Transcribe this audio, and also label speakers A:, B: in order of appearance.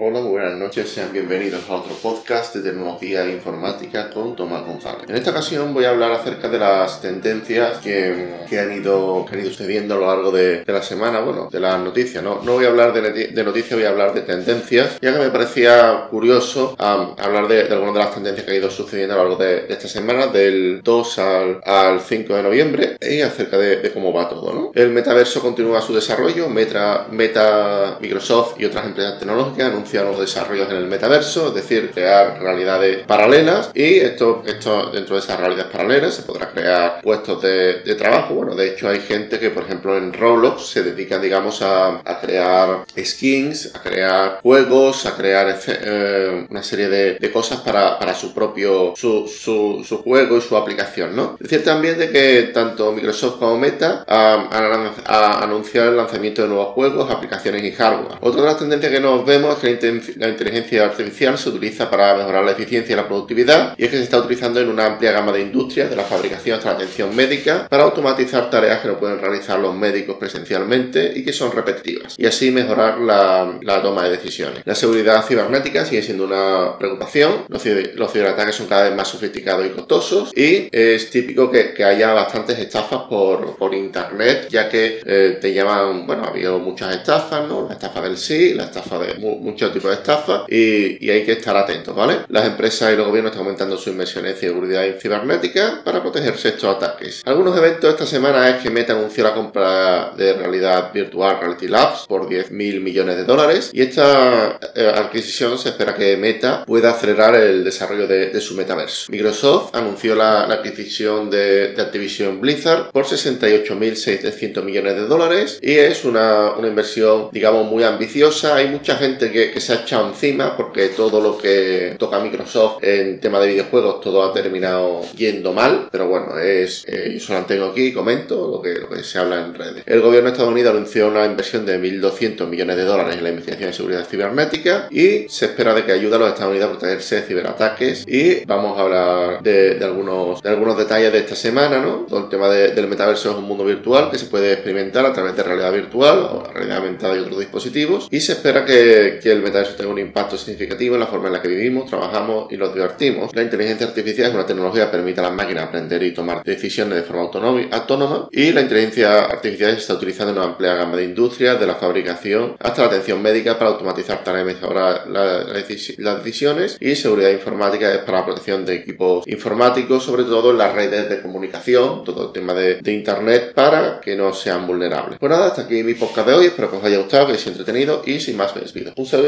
A: Hola, buenas noches, sean bienvenidos a otro podcast de tecnología e informática con Tomás González. En esta ocasión voy a hablar acerca de las tendencias que, han, ido, que han ido sucediendo a lo largo de, la semana, bueno, de las noticias. No, no voy a hablar de, noticias, voy a hablar de tendencias, ya que me parecía curioso hablar de, algunas de las tendencias que han ido sucediendo a lo largo de, esta semana, del 2 al, al 5 de noviembre, y acerca de, cómo va todo. ¿no? El metaverso continúa su desarrollo, Meta, Meta, Microsoft y otras empresas tecnológicas los desarrollos en el metaverso, es decir, crear realidades paralelas y esto, esto dentro de esas realidades paralelas se podrá crear puestos de, trabajo. Bueno, de hecho hay gente que, por ejemplo, en Roblox se dedica, digamos, a, crear skins, a crear juegos, a crear eh, una serie de, cosas para, su propio, su, su, juego y su aplicación, ¿no? Decir también de que tanto Microsoft como Meta han, anunciado el lanzamiento de nuevos juegos, aplicaciones y hardware. Otra de las tendencias que nos vemos es que la inteligencia artificial se utiliza para mejorar la eficiencia y la productividad y es que se está utilizando en una amplia gama de industrias, de la fabricación hasta la atención médica, para automatizar tareas que no pueden realizar los médicos presencialmente y que son repetitivas, y así mejorar la, toma de decisiones. La seguridad cibernética sigue siendo una preocupación, los, ciberataques son cada vez más sofisticados y costosos y es típico que, haya bastantes estafas por, internet, ya que eh, te llaman, bueno, ha habido muchas estafas, ¿no? La estafa del sí, la estafa de muchos tipos de estafa y, hay que estar atentos, ¿vale? Las empresas y los gobiernos están aumentando su inversión en seguridad cibernética para protegerse de estos ataques. Algunos eventos esta semana es que Meta anunció la compra de realidad virtual Reality Labs por 10 mil millones de dólares y esta eh, adquisición se espera que Meta pueda acelerar el desarrollo de, su metaverso. Microsoft anunció la, adquisición de, Activision Blizzard por 68.600 millones de dólares y es una inversión, digamos, muy ambiciosa. Hay mucha gente que, que se ha echado encima porque todo lo que toca Microsoft en tema de videojuegos todo ha terminado yendo mal, pero bueno, es eh, yo solo tengo aquí comento lo que, lo que se habla en redes. El gobierno de Estados Unidos anunció una inversión de 1.200 millones de dólares en la investigación de seguridad cibernética y se espera de que ayude a los Estados Unidos a protegerse de ciberataques y vamos a hablar de, algunos, de algunos detalles de esta semana, ¿no? Todo el tema del metaverso es un mundo virtual que se puede experimentar a través de realidad virtual o realidad aumentada y otros dispositivos y se espera que, que el metaverso tenga un impacto significativo en la forma en la que vivimos, trabajamos y nos divertimos. La inteligencia artificial es una tecnología que permite a las máquinas aprender y tomar decisiones de forma autónoma y la inteligencia artificial se está utilizando en una amplia gama de industrias, de la fabricación hasta la atención médica para automatizar tareas y mejorar las decisiones y seguridad informática es para la protección de equipos informáticos, sobre todo en las redes de comunicación, todo el tema de, internet para que no sean vulnerables. Pues nada, hasta aquí mi podcast de hoy, espero que os haya gustado, que os haya entretenido y sin más me despido. Un saludo